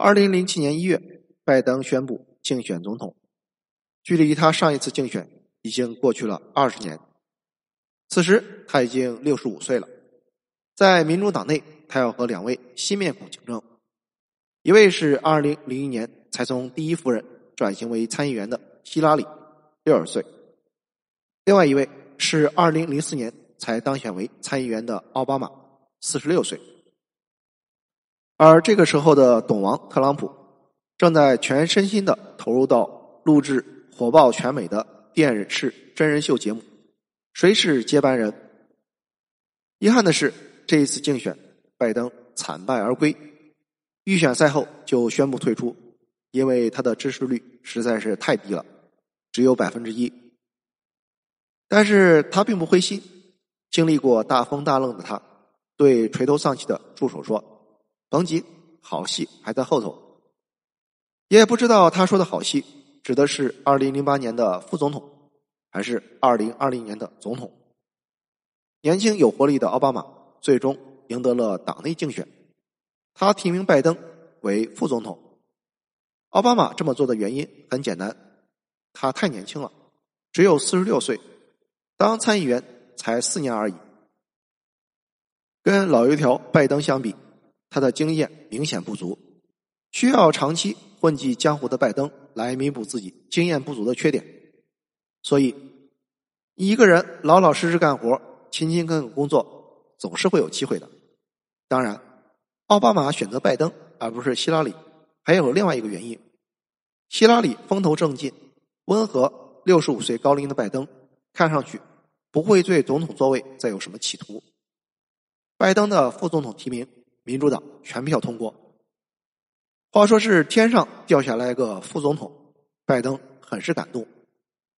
二零零七年一月，拜登宣布竞选总统，距离他上一次竞选已经过去了二十年。此时他已经六十五岁了，在民主党内，他要和两位新面孔竞争，一位是二零零一年才从第一夫人转型为参议员的希拉里，六十岁；另外一位是二零零四年才当选为参议员的奥巴马，四十六岁。而这个时候的董王特朗普，正在全身心的投入到录制火爆全美的电视真人秀节目。谁是接班人？遗憾的是，这一次竞选，拜登惨败而归。预选赛后就宣布退出，因为他的支持率实在是太低了，只有百分之一。但是他并不灰心，经历过大风大浪的他，对垂头丧气的助手说：“甭急，好戏还在后头。”也不知道他说的好戏指的是二零零八年的副总统。还是二零二零年的总统，年轻有活力的奥巴马最终赢得了党内竞选，他提名拜登为副总统。奥巴马这么做的原因很简单，他太年轻了，只有四十六岁，当参议员才四年而已。跟老油条拜登相比，他的经验明显不足，需要长期混迹江湖的拜登来弥补自己经验不足的缺点。所以，一个人老老实实干活、勤勤恳恳工作，总是会有机会的。当然，奥巴马选择拜登而不是希拉里，还有另外一个原因：希拉里风头正劲、温和、六十五岁高龄的拜登，看上去不会对总统座位再有什么企图。拜登的副总统提名，民主党全票通过。话说是天上掉下来个副总统，拜登很是感动。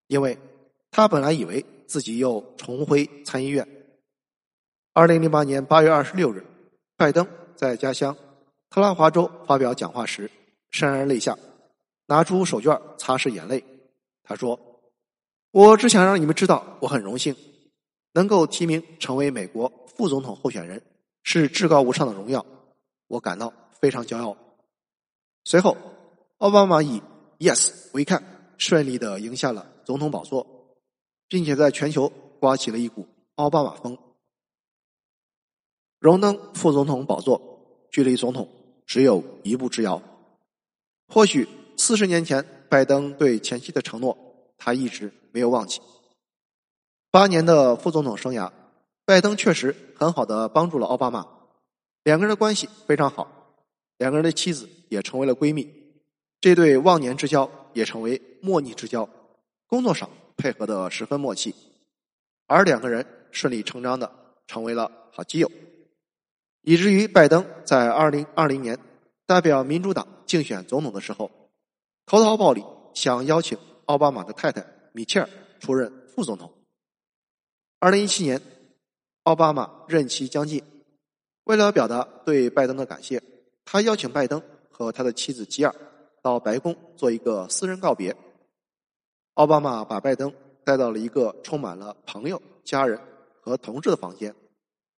因为他本来以为自己又重回参议院。二零零八年八月二十六日，拜登在家乡特拉华州发表讲话时潸然泪下，拿出手绢擦拭眼泪。他说：“我只想让你们知道，我很荣幸能够提名成为美国副总统候选人，是至高无上的荣耀，我感到非常骄傲。”随后，奥巴马以 “Yes, we can” 顺利的赢下了。总统宝座，并且在全球刮起了一股奥巴马风。荣登副总统宝座，距离总统只有一步之遥。或许四十年前拜登对前妻的承诺，他一直没有忘记。八年的副总统生涯，拜登确实很好的帮助了奥巴马，两个人的关系非常好，两个人的妻子也成为了闺蜜，这对忘年之交也成为莫逆之交。工作上配合的十分默契，而两个人顺理成章的成为了好基友，以至于拜登在二零二零年代表民主党竞选总统的时候，投桃报李，想邀请奥巴马的太太米切尔出任副总统。二零一七年，奥巴马任期将近，为了表达对拜登的感谢，他邀请拜登和他的妻子吉尔到白宫做一个私人告别。奥巴马把拜登带到了一个充满了朋友、家人和同志的房间，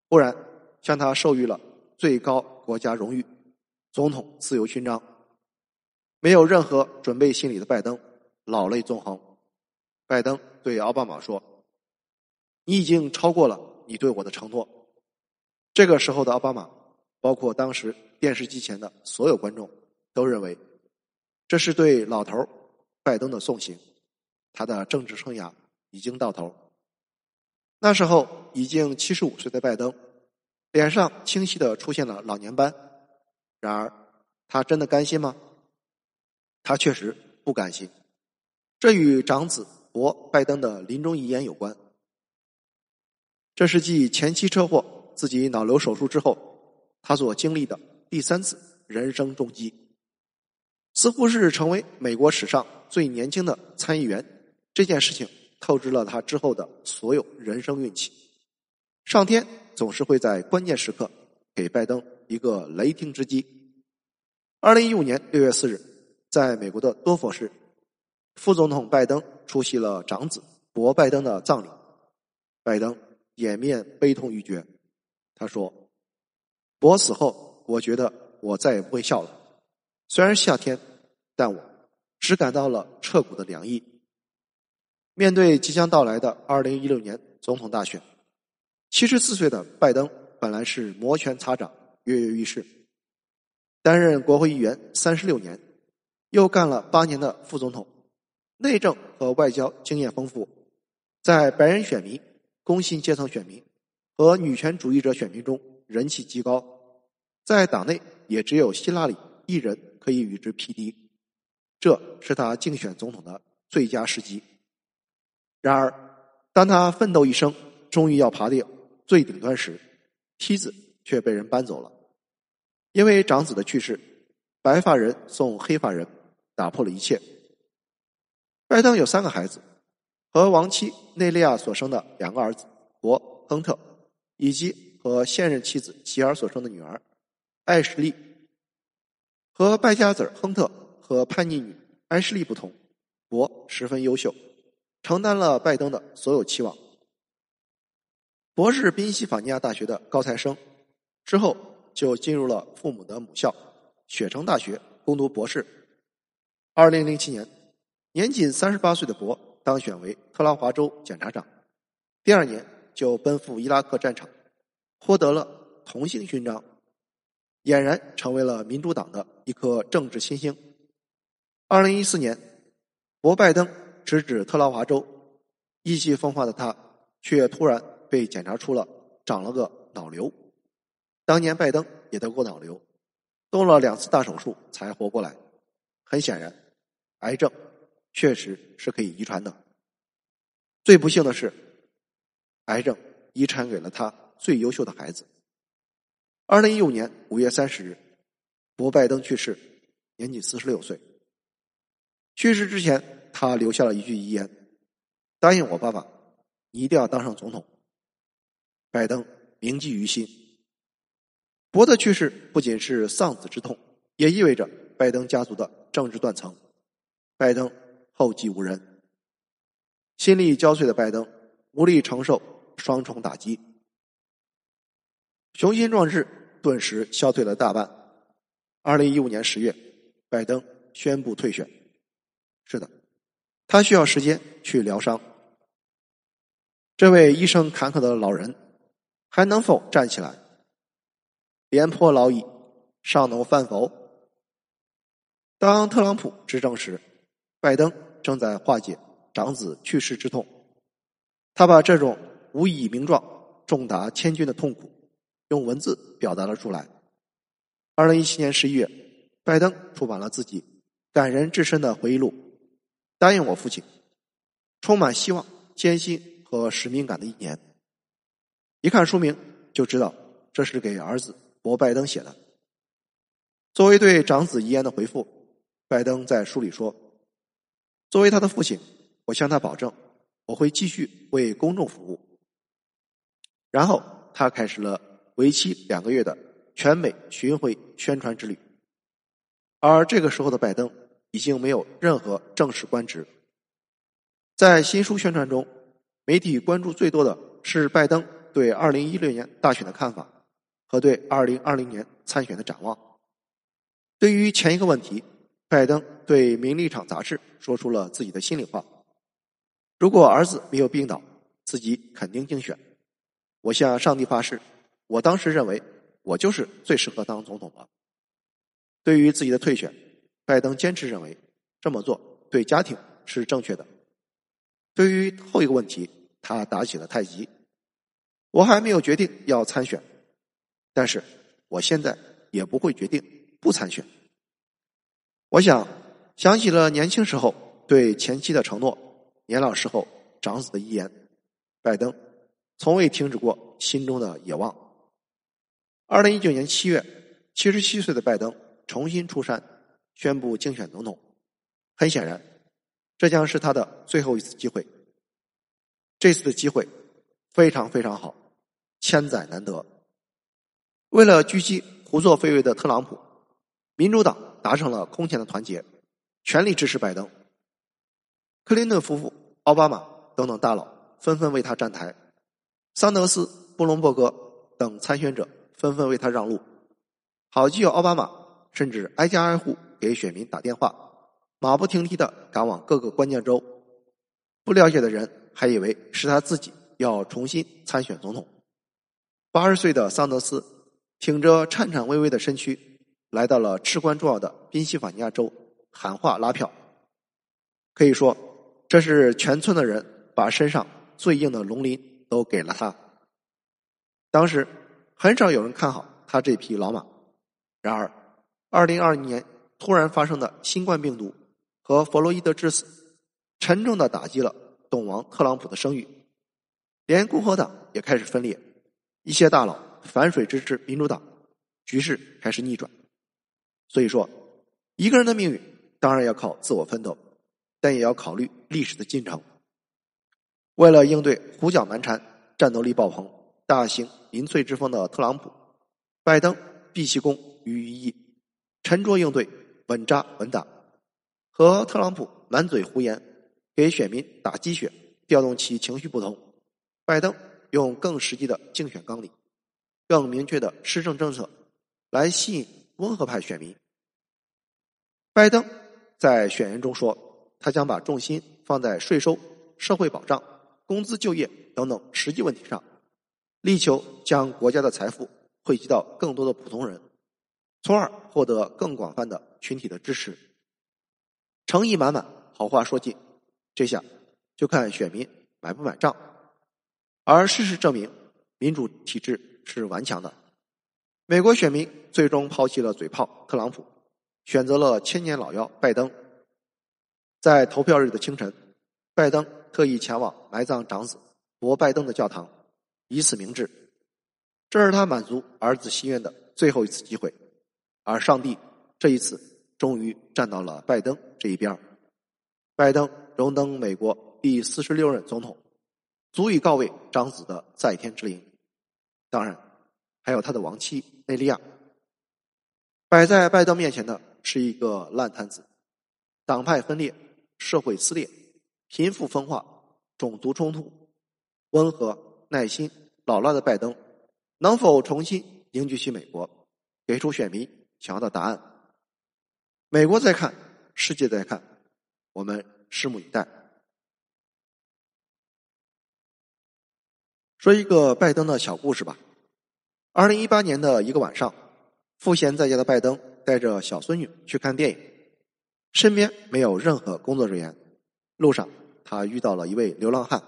忽然向他授予了最高国家荣誉——总统自由勋章。没有任何准备心理的拜登老泪纵横。拜登对奥巴马说：“你已经超过了你对我的承诺。”这个时候的奥巴马，包括当时电视机前的所有观众，都认为这是对老头拜登的送行。他的政治生涯已经到头。那时候已经七十五岁的拜登，脸上清晰的出现了老年斑。然而，他真的甘心吗？他确实不甘心。这与长子博拜登的临终遗言有关。这是继前妻车祸、自己脑瘤手术之后，他所经历的第三次人生重击，似乎是成为美国史上最年轻的参议员。这件事情透支了他之后的所有人生运气。上天总是会在关键时刻给拜登一个雷霆之击。二零一五年六月四日，在美国的多佛市，副总统拜登出席了长子博拜登的葬礼。拜登掩面悲痛欲绝，他说：“我死后，我觉得我再也不会笑了。虽然夏天，但我只感到了彻骨的凉意。面对即将到来的二零一六年总统大选，七十四岁的拜登本来是摩拳擦掌、跃跃欲试。担任国会议员三十六年，又干了八年的副总统，内政和外交经验丰富，在白人选民、工薪阶层选民和女权主义者选民中人气极高，在党内也只有希拉里一人。可以与之匹敌，这是他竞选总统的最佳时机。然而，当他奋斗一生，终于要爬到最顶端时，梯子却被人搬走了。因为长子的去世，白发人送黑发人，打破了一切。拜登有三个孩子，和亡妻内利亚所生的两个儿子博、亨特，以及和现任妻子吉尔所生的女儿艾什莉。和败家子亨特和叛逆女艾什莉不同，博十分优秀，承担了拜登的所有期望。博是宾夕法尼亚大学的高材生，之后就进入了父母的母校雪城大学攻读博士。二零零七年，年仅三十八岁的博当选为特拉华州检察长，第二年就奔赴伊拉克战场，获得了同星勋章。俨然成为了民主党的一颗政治新星。二零一四年，博拜登直指特拉华州，意气风发的他却突然被检查出了长了个脑瘤。当年拜登也得过脑瘤，动了两次大手术才活过来。很显然，癌症确实是可以遗传的。最不幸的是，癌症遗传给了他最优秀的孩子。二零一五年五月三十日，博拜登去世，年仅四十六岁。去世之前，他留下了一句遗言：“答应我，爸爸，你一定要当上总统。”拜登铭记于心。博的去世不仅是丧子之痛，也意味着拜登家族的政治断层。拜登后继无人，心力交瘁的拜登无力承受双重打击，雄心壮志。顿时消退了大半。二零一五年十月，拜登宣布退选。是的，他需要时间去疗伤。这位一生坎坷的老人还能否站起来？廉颇老矣，尚能饭否？当特朗普执政时，拜登正在化解长子去世之痛。他把这种无以名状、重达千钧的痛苦。用文字表达了出来。二零一七年十一月，拜登出版了自己感人至深的回忆录《答应我父亲》，充满希望、艰辛和使命感的一年。一看书名就知道这是给儿子博拜登写的。作为对长子遗言的回复，拜登在书里说：“作为他的父亲，我向他保证，我会继续为公众服务。”然后他开始了。为期两个月的全美巡回宣传之旅，而这个时候的拜登已经没有任何正式官职。在新书宣传中，媒体关注最多的是拜登对二零一六年大选的看法和对二零二零年参选的展望。对于前一个问题，拜登对《名利场》杂志说出了自己的心里话：“如果儿子没有病倒，自己肯定竞选。我向上帝发誓。”我当时认为，我就是最适合当总统的。对于自己的退选，拜登坚持认为这么做对家庭是正确的。对于后一个问题，他打起了太极。我还没有决定要参选，但是我现在也不会决定不参选。我想想起了年轻时候对前妻的承诺，年老时候长子的遗言，拜登从未停止过心中的野望。二零一九年七月，七十七岁的拜登重新出山，宣布竞选总统。很显然，这将是他的最后一次机会。这次的机会非常非常好，千载难得。为了狙击胡作非为的特朗普，民主党达成了空前的团结，全力支持拜登。克林顿夫妇、奥巴马等等大佬纷纷为他站台，桑德斯、布隆伯格等参选者。纷纷为他让路，好基友奥巴马甚至挨家挨户给选民打电话，马不停蹄的赶往各个关键州。不了解的人还以为是他自己要重新参选总统。八十岁的桑德斯挺着颤颤巍巍的身躯，来到了至关重要的宾夕法尼亚州，喊话拉票。可以说，这是全村的人把身上最硬的龙鳞都给了他。当时很少有人看好他这匹老马。然而，二零二零年突然发生的新冠病毒和弗洛伊德之死，沉重的打击了董王特朗普的声誉，连共和党也开始分裂，一些大佬反水支持民主党，局势开始逆转。所以说，一个人的命运当然要靠自我奋斗，但也要考虑历史的进程。为了应对胡搅蛮缠、战斗力爆棚、大型民粹之风的特朗普，拜登毕其功。于一役，沉着应对，稳扎稳打，和特朗普满嘴胡言，给选民打鸡血，调动其情绪不同。拜登用更实际的竞选纲领，更明确的施政政策，来吸引温和派选民。拜登在选言中说，他将把重心放在税收、社会保障、工资就业等等实际问题上，力求将国家的财富汇集到更多的普通人。从而获得更广泛的群体的支持，诚意满满，好话说尽，这下就看选民买不买账。而事实证明，民主体制是顽强的。美国选民最终抛弃了嘴炮特朗普，选择了千年老妖拜登。在投票日的清晨，拜登特意前往埋葬长子博拜登的教堂，以此明志，这是他满足儿子心愿的最后一次机会。而上帝这一次终于站到了拜登这一边拜登荣登美国第四十六任总统，足以告慰长子的在天之灵。当然，还有他的亡妻内利亚。摆在拜登面前的是一个烂摊子：党派分裂、社会撕裂、贫富分化、种族冲突。温和、耐心、老辣的拜登，能否重新凝聚起美国，给出选民？想要的答案，美国在看，世界在看，我们拭目以待。说一个拜登的小故事吧。二零一八年的一个晚上，赋闲在家的拜登带着小孙女去看电影，身边没有任何工作人员。路上，他遇到了一位流浪汉，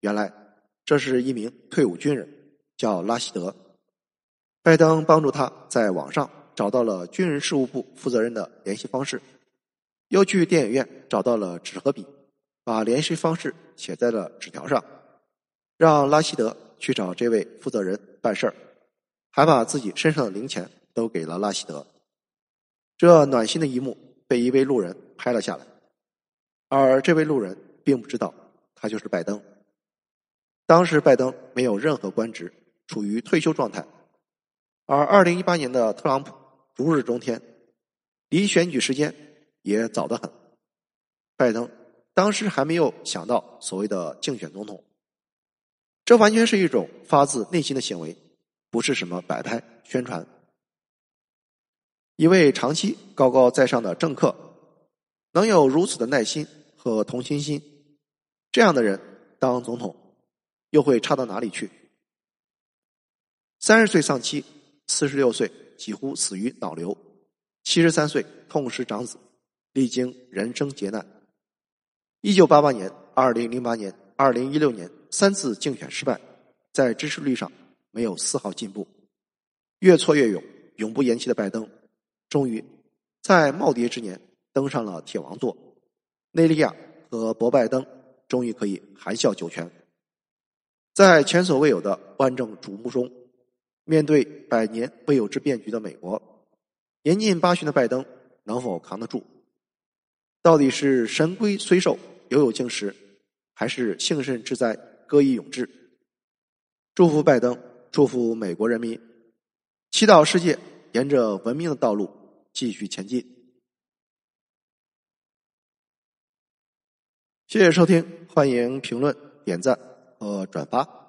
原来这是一名退伍军人，叫拉希德。拜登帮助他在网上。找到了军人事务部负责人的联系方式，又去电影院找到了纸和笔，把联系方式写在了纸条上，让拉希德去找这位负责人办事儿，还把自己身上的零钱都给了拉希德。这暖心的一幕被一位路人拍了下来，而这位路人并不知道他就是拜登。当时拜登没有任何官职，处于退休状态，而二零一八年的特朗普。如日中天，离选举时间也早得很。拜登当时还没有想到所谓的竞选总统，这完全是一种发自内心的行为，不是什么摆拍宣传。一位长期高高在上的政客，能有如此的耐心和同情心，这样的人当总统又会差到哪里去？三十岁丧妻，四十六岁。几乎死于脑瘤，七十三岁痛失长子，历经人生劫难。一九八八年、二零零八年、二零一六年三次竞选失败，在支持率上没有丝毫进步，越挫越勇，永不言弃的拜登，终于在耄耋之年登上了铁王座。内利亚和博拜登终于可以含笑九泉，在前所未有的万众瞩目中。面对百年未有之变局的美国，年近八旬的拜登能否扛得住？到底是神龟虽寿，犹有竟时，还是幸甚至哉，歌以咏志？祝福拜登，祝福美国人民，祈祷世界沿着文明的道路继续前进。谢谢收听，欢迎评论、点赞和转发。